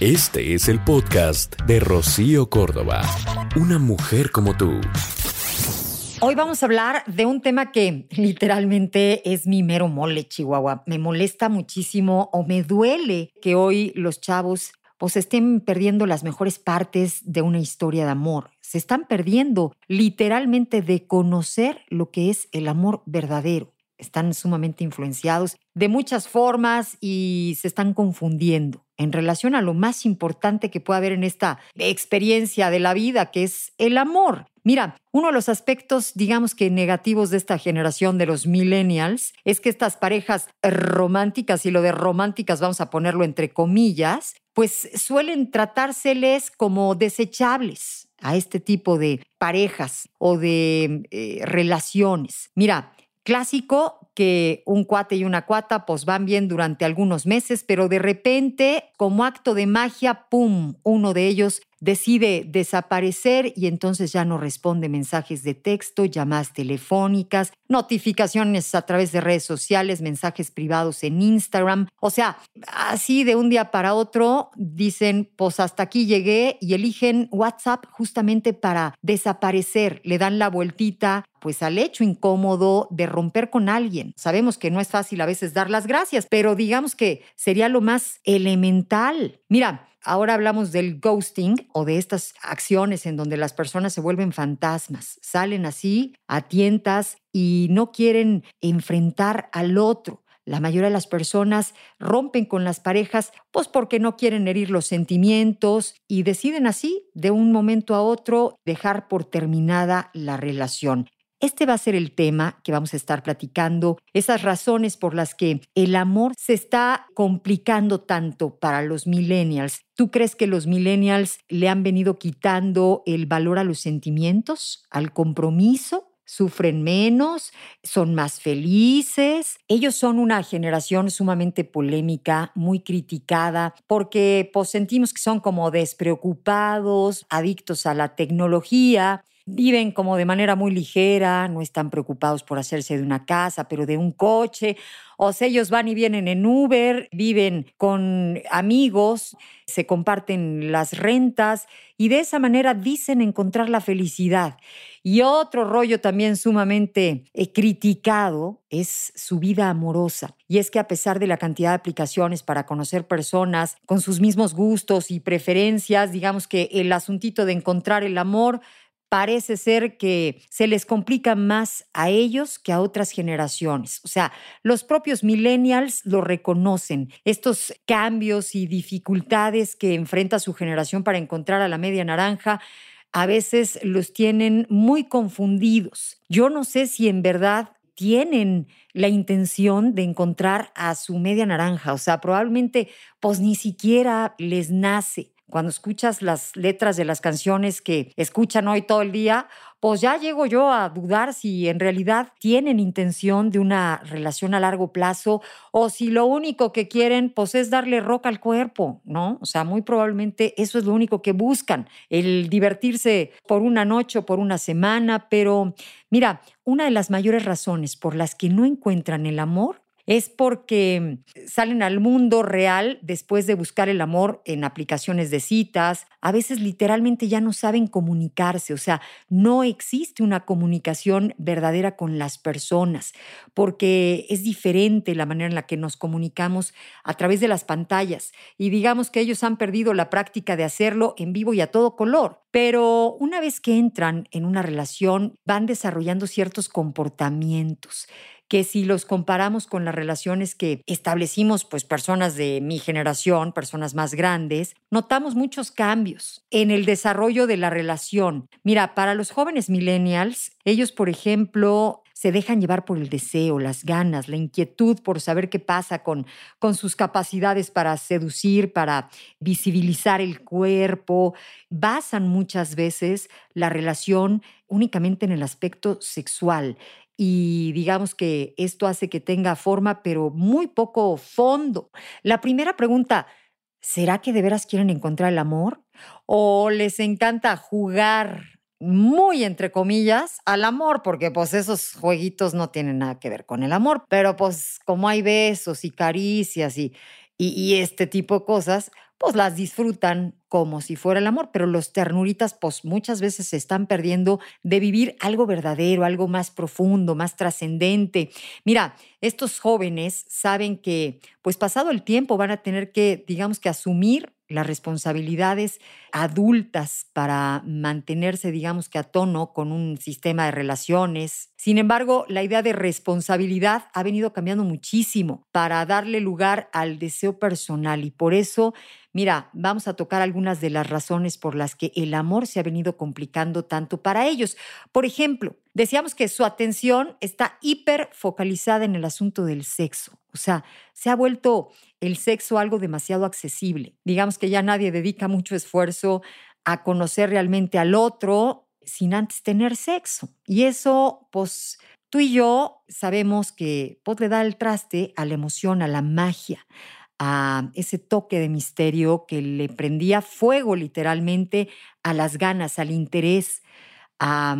Este es el podcast de Rocío Córdoba. Una mujer como tú. Hoy vamos a hablar de un tema que literalmente es mi mero mole, Chihuahua. Me molesta muchísimo o me duele que hoy los chavos pues estén perdiendo las mejores partes de una historia de amor. Se están perdiendo literalmente de conocer lo que es el amor verdadero. Están sumamente influenciados de muchas formas y se están confundiendo en relación a lo más importante que puede haber en esta experiencia de la vida, que es el amor. Mira, uno de los aspectos, digamos que negativos de esta generación de los millennials es que estas parejas románticas, y lo de románticas vamos a ponerlo entre comillas, pues suelen tratárseles como desechables a este tipo de parejas o de eh, relaciones. Mira, clásico que un cuate y una cuata pues van bien durante algunos meses, pero de repente, como acto de magia, ¡pum!, uno de ellos decide desaparecer y entonces ya no responde mensajes de texto, llamadas telefónicas, notificaciones a través de redes sociales, mensajes privados en Instagram. O sea, así de un día para otro dicen, pues hasta aquí llegué y eligen WhatsApp justamente para desaparecer, le dan la vueltita pues al hecho incómodo de romper con alguien. Sabemos que no es fácil a veces dar las gracias, pero digamos que sería lo más elemental. Mira, Ahora hablamos del ghosting o de estas acciones en donde las personas se vuelven fantasmas, salen así a tientas y no quieren enfrentar al otro. La mayoría de las personas rompen con las parejas pues porque no quieren herir los sentimientos y deciden así de un momento a otro dejar por terminada la relación. Este va a ser el tema que vamos a estar platicando, esas razones por las que el amor se está complicando tanto para los millennials. ¿Tú crees que los millennials le han venido quitando el valor a los sentimientos, al compromiso? sufren menos, son más felices. Ellos son una generación sumamente polémica, muy criticada, porque pues, sentimos que son como despreocupados, adictos a la tecnología viven como de manera muy ligera, no están preocupados por hacerse de una casa, pero de un coche, o sea, ellos van y vienen en Uber, viven con amigos, se comparten las rentas y de esa manera dicen encontrar la felicidad. Y otro rollo también sumamente eh, criticado es su vida amorosa. Y es que a pesar de la cantidad de aplicaciones para conocer personas con sus mismos gustos y preferencias, digamos que el asuntito de encontrar el amor parece ser que se les complica más a ellos que a otras generaciones. O sea, los propios millennials lo reconocen, estos cambios y dificultades que enfrenta su generación para encontrar a la media naranja. A veces los tienen muy confundidos. Yo no sé si en verdad tienen la intención de encontrar a su media naranja. O sea, probablemente pues ni siquiera les nace cuando escuchas las letras de las canciones que escuchan hoy todo el día, pues ya llego yo a dudar si en realidad tienen intención de una relación a largo plazo o si lo único que quieren pues es darle roca al cuerpo, ¿no? O sea, muy probablemente eso es lo único que buscan, el divertirse por una noche o por una semana, pero mira, una de las mayores razones por las que no encuentran el amor es porque salen al mundo real después de buscar el amor en aplicaciones de citas. A veces literalmente ya no saben comunicarse, o sea, no existe una comunicación verdadera con las personas, porque es diferente la manera en la que nos comunicamos a través de las pantallas. Y digamos que ellos han perdido la práctica de hacerlo en vivo y a todo color. Pero una vez que entran en una relación, van desarrollando ciertos comportamientos que si los comparamos con las relaciones que establecimos, pues personas de mi generación, personas más grandes, notamos muchos cambios en el desarrollo de la relación. Mira, para los jóvenes millennials, ellos, por ejemplo, se dejan llevar por el deseo, las ganas, la inquietud por saber qué pasa con, con sus capacidades para seducir, para visibilizar el cuerpo. Basan muchas veces la relación únicamente en el aspecto sexual y digamos que esto hace que tenga forma, pero muy poco fondo. La primera pregunta, ¿será que de veras quieren encontrar el amor? ¿O les encanta jugar muy entre comillas al amor? Porque pues esos jueguitos no tienen nada que ver con el amor, pero pues como hay besos y caricias y y, este tipo de cosas, pues las disfrutan como si fuera el amor, pero los ternuritas pues muchas veces se están perdiendo de vivir algo verdadero, algo más profundo, más trascendente. Mira, estos jóvenes saben que pues pasado el tiempo van a tener que, digamos que asumir las responsabilidades adultas para mantenerse, digamos que a tono con un sistema de relaciones. Sin embargo, la idea de responsabilidad ha venido cambiando muchísimo para darle lugar al deseo personal y por eso Mira, vamos a tocar algunas de las razones por las que el amor se ha venido complicando tanto para ellos. Por ejemplo, decíamos que su atención está hiper focalizada en el asunto del sexo. O sea, se ha vuelto el sexo algo demasiado accesible. Digamos que ya nadie dedica mucho esfuerzo a conocer realmente al otro sin antes tener sexo. Y eso, pues, tú y yo sabemos que pues, le da el traste a la emoción, a la magia, a ese toque de misterio que le prendía fuego literalmente a las ganas, al interés, a,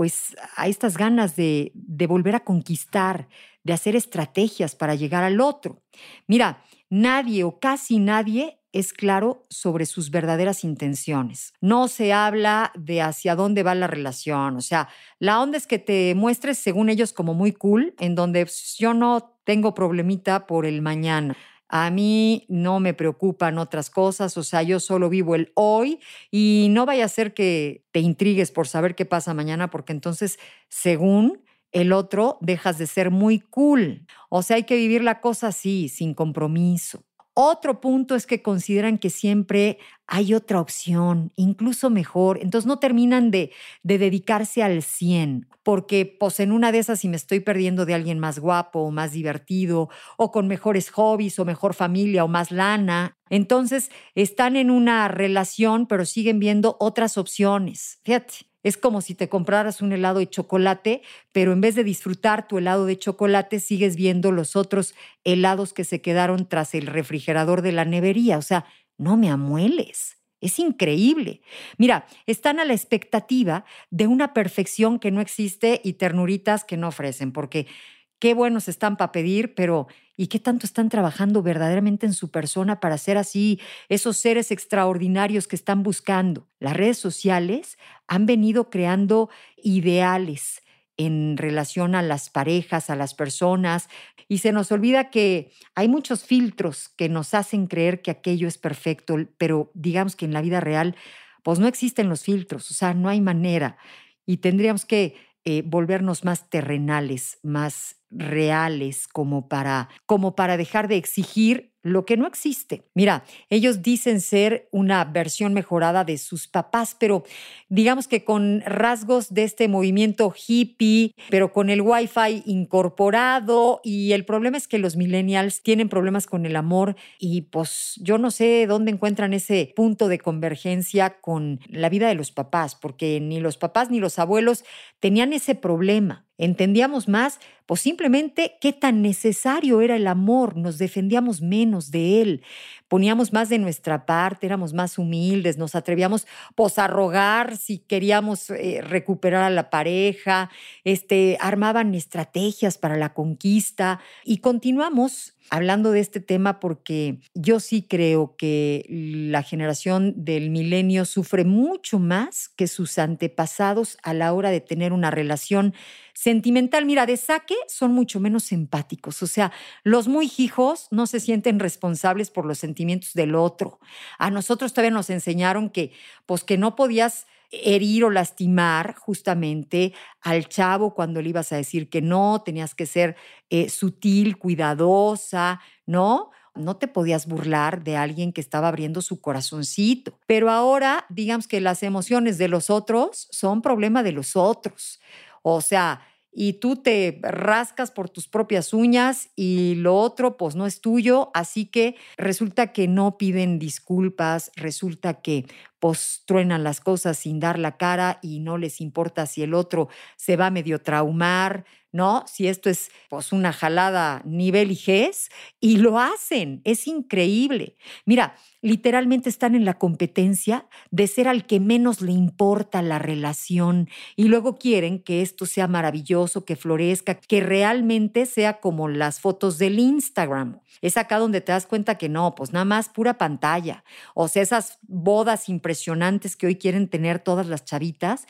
pues a estas ganas de, volver a conquistar, de hacer estrategias para llegar al otro. Mira, nadie o casi nadie es claro sobre sus verdaderas intenciones. No se habla de hacia dónde va la relación. O sea, la onda es que te muestres, según ellos, como muy cool, en donde pues, yo no tengo problemita por el mañana. A mí no me preocupan otras cosas, o sea, yo solo vivo el hoy y no vaya a ser que te intrigues por saber qué pasa mañana, porque entonces, según el otro, dejas de ser muy cool. O sea, hay que vivir la cosa así, sin compromiso. Otro punto es que consideran que siempre hay otra opción, incluso mejor. Entonces no terminan de, de, dedicarse al 100, porque pues en una de esas si me estoy perdiendo de alguien más guapo o más divertido o con mejores hobbies o mejor familia o más lana, entonces están en una relación pero siguen viendo otras opciones. Fíjate, es como si te compraras un helado de chocolate, pero en vez de disfrutar tu helado de chocolate, sigues viendo los otros helados que se quedaron tras el refrigerador de la nevería. O sea, no me amueles. Es increíble. Mira, están a la expectativa de una perfección que no existe y ternuritas que no ofrecen, porque qué buenos están para pedir, pero ¿y qué tanto están trabajando verdaderamente en su persona para ser así esos seres extraordinarios que están buscando? Las redes sociales han venido creando ideales en relación a las parejas, a las personas, y se nos olvida que hay muchos filtros que nos hacen creer que aquello es perfecto, pero digamos que en la vida real, pues no existen los filtros, o sea, no hay manera, y tendríamos que eh, volvernos más terrenales, más reales, como para, como para dejar de exigir lo que no existe. Mira, ellos dicen ser una versión mejorada de sus papás, pero digamos que con rasgos de este movimiento hippie, pero con el wifi incorporado y el problema es que los millennials tienen problemas con el amor y pues yo no sé dónde encuentran ese punto de convergencia con la vida de los papás, porque ni los papás ni los abuelos tenían ese problema entendíamos más, pues simplemente qué tan necesario era el amor, nos defendíamos menos de él, poníamos más de nuestra parte, éramos más humildes, nos atrevíamos pues a rogar si queríamos eh, recuperar a la pareja, este, armaban estrategias para la conquista. Y continuamos hablando de este tema porque yo sí creo que la generación del milenio sufre mucho más que sus antepasados a la hora de tener una relación sentimental. Mira, de saque son mucho menos empáticos, o sea, los muy hijos no se sienten responsables por los sentimientos del otro. A nosotros todavía nos enseñaron que pues que no podías herir o lastimar justamente al chavo cuando le ibas a decir que no, tenías que ser eh, sutil, cuidadosa, ¿no? No te podías burlar de alguien que estaba abriendo su corazoncito. Pero ahora, digamos que las emociones de los otros son problema de los otros. O sea, y tú te rascas por tus propias uñas y lo otro pues no es tuyo, así que resulta que no piden disculpas, resulta que pues truenan las cosas sin dar la cara y no les importa si el otro se va medio traumar, ¿no? Si esto es pues una jalada nivel IGES y lo hacen, es increíble. Mira, literalmente están en la competencia de ser al que menos le importa la relación y luego quieren que esto sea maravilloso, que florezca, que realmente sea como las fotos del Instagram. Es acá donde te das cuenta que no, pues nada más pura pantalla. O sea, esas bodas impresionantes que hoy quieren tener todas las chavitas,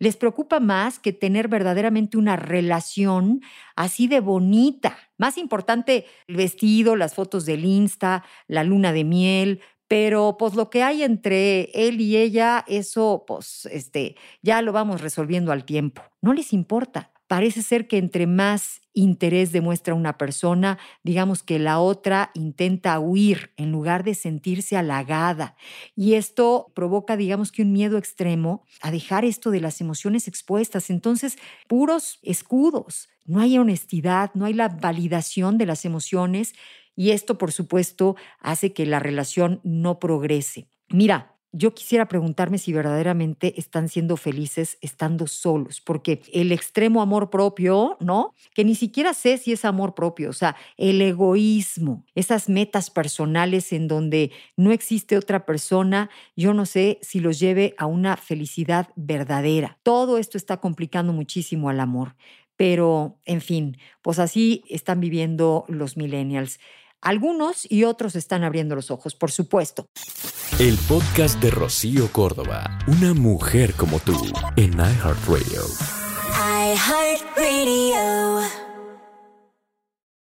les preocupa más que tener verdaderamente una relación así de bonita. Más importante el vestido, las fotos del Insta, la luna de miel, pero pues lo que hay entre él y ella, eso pues este, ya lo vamos resolviendo al tiempo. No les importa. Parece ser que entre más interés demuestra una persona, digamos que la otra intenta huir en lugar de sentirse halagada. Y esto provoca, digamos que un miedo extremo a dejar esto de las emociones expuestas. Entonces, puros escudos. No hay honestidad, no hay la validación de las emociones y esto, por supuesto, hace que la relación no progrese. Mira, yo quisiera preguntarme si verdaderamente están siendo felices estando solos, porque el extremo amor propio, ¿no? Que ni siquiera sé si es amor propio, o sea, el egoísmo, esas metas personales en donde no existe otra persona, yo no sé si los lleve a una felicidad verdadera. Todo esto está complicando muchísimo al amor, pero en fin, pues así están viviendo los millennials. Algunos y otros están abriendo los ojos, por supuesto. El podcast de Rocío Córdoba, una mujer como tú, en iHeartRadio. iHeartRadio.